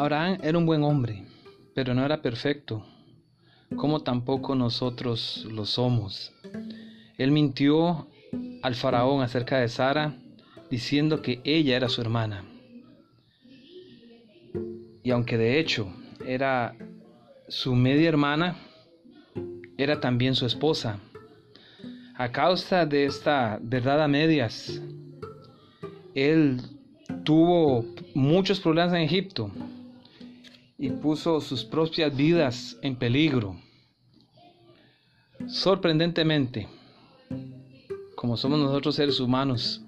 Abraham era un buen hombre, pero no era perfecto, como tampoco nosotros lo somos. Él mintió al faraón acerca de Sara, diciendo que ella era su hermana. Y aunque de hecho era su media hermana, era también su esposa. A causa de esta verdad a medias, él tuvo muchos problemas en Egipto y puso sus propias vidas en peligro. Sorprendentemente, como somos nosotros seres humanos,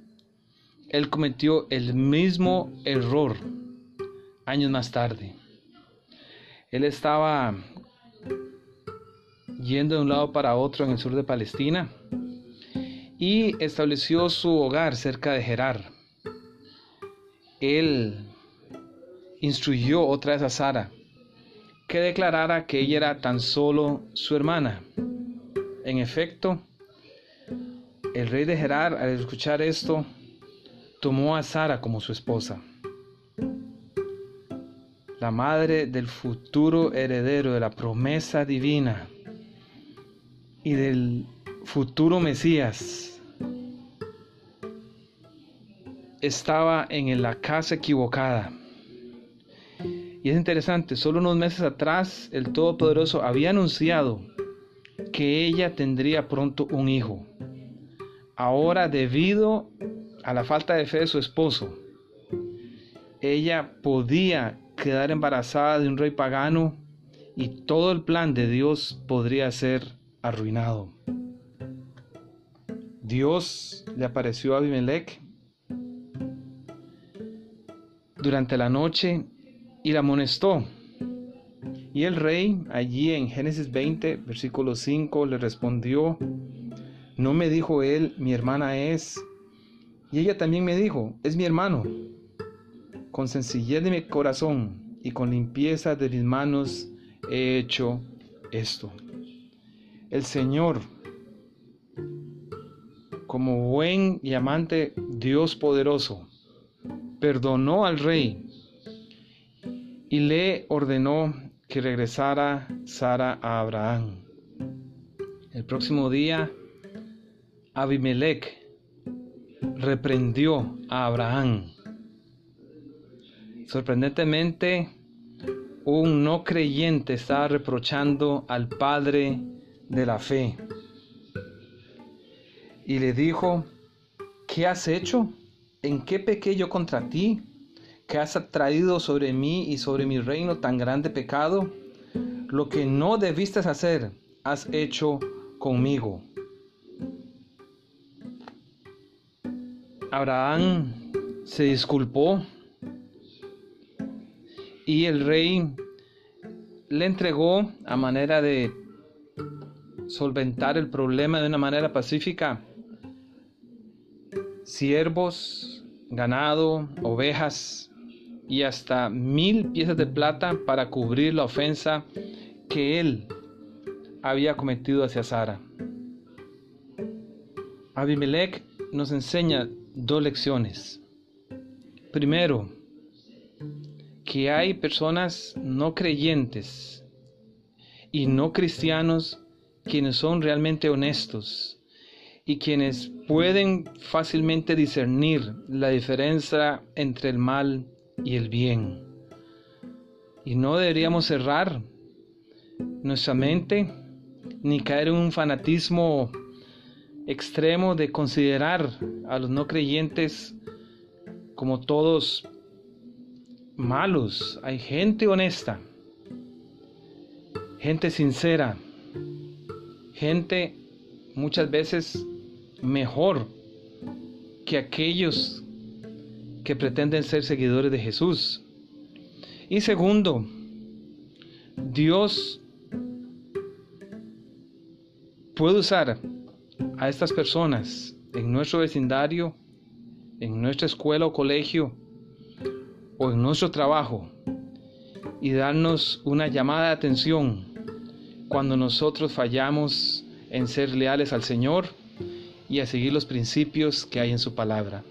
él cometió el mismo error años más tarde. Él estaba yendo de un lado para otro en el sur de Palestina y estableció su hogar cerca de Gerar. Él instruyó otra vez a Sara que declarara que ella era tan solo su hermana. En efecto, el rey de Gerar, al escuchar esto, tomó a Sara como su esposa, la madre del futuro heredero de la promesa divina y del futuro Mesías. Estaba en la casa equivocada. Y es interesante, solo unos meses atrás el Todopoderoso había anunciado que ella tendría pronto un hijo. Ahora, debido a la falta de fe de su esposo, ella podía quedar embarazada de un rey pagano y todo el plan de Dios podría ser arruinado. Dios le apareció a Abimelech durante la noche y la amonestó. Y el rey, allí en Génesis 20, versículo 5, le respondió, no me dijo él, mi hermana es, y ella también me dijo, es mi hermano. Con sencillez de mi corazón y con limpieza de mis manos he hecho esto. El Señor, como buen y amante Dios poderoso, perdonó al rey y le ordenó que regresara Sara a Abraham. El próximo día, Abimelech reprendió a Abraham. Sorprendentemente, un no creyente estaba reprochando al padre de la fe. Y le dijo, ¿qué has hecho? ¿En qué pequé yo contra ti? ¿Que has traído sobre mí y sobre mi reino tan grande pecado? Lo que no debiste hacer, has hecho conmigo. Abraham se disculpó y el rey le entregó a manera de solventar el problema de una manera pacífica siervos, ganado, ovejas y hasta mil piezas de plata para cubrir la ofensa que él había cometido hacia Sara. Abimelech nos enseña dos lecciones. Primero, que hay personas no creyentes y no cristianos quienes son realmente honestos y quienes pueden fácilmente discernir la diferencia entre el mal y el bien. Y no deberíamos cerrar nuestra mente ni caer en un fanatismo extremo de considerar a los no creyentes como todos malos. Hay gente honesta, gente sincera, gente muchas veces mejor que aquellos que pretenden ser seguidores de Jesús. Y segundo, Dios puede usar a estas personas en nuestro vecindario, en nuestra escuela o colegio o en nuestro trabajo y darnos una llamada de atención cuando nosotros fallamos en ser leales al Señor y a seguir los principios que hay en su palabra.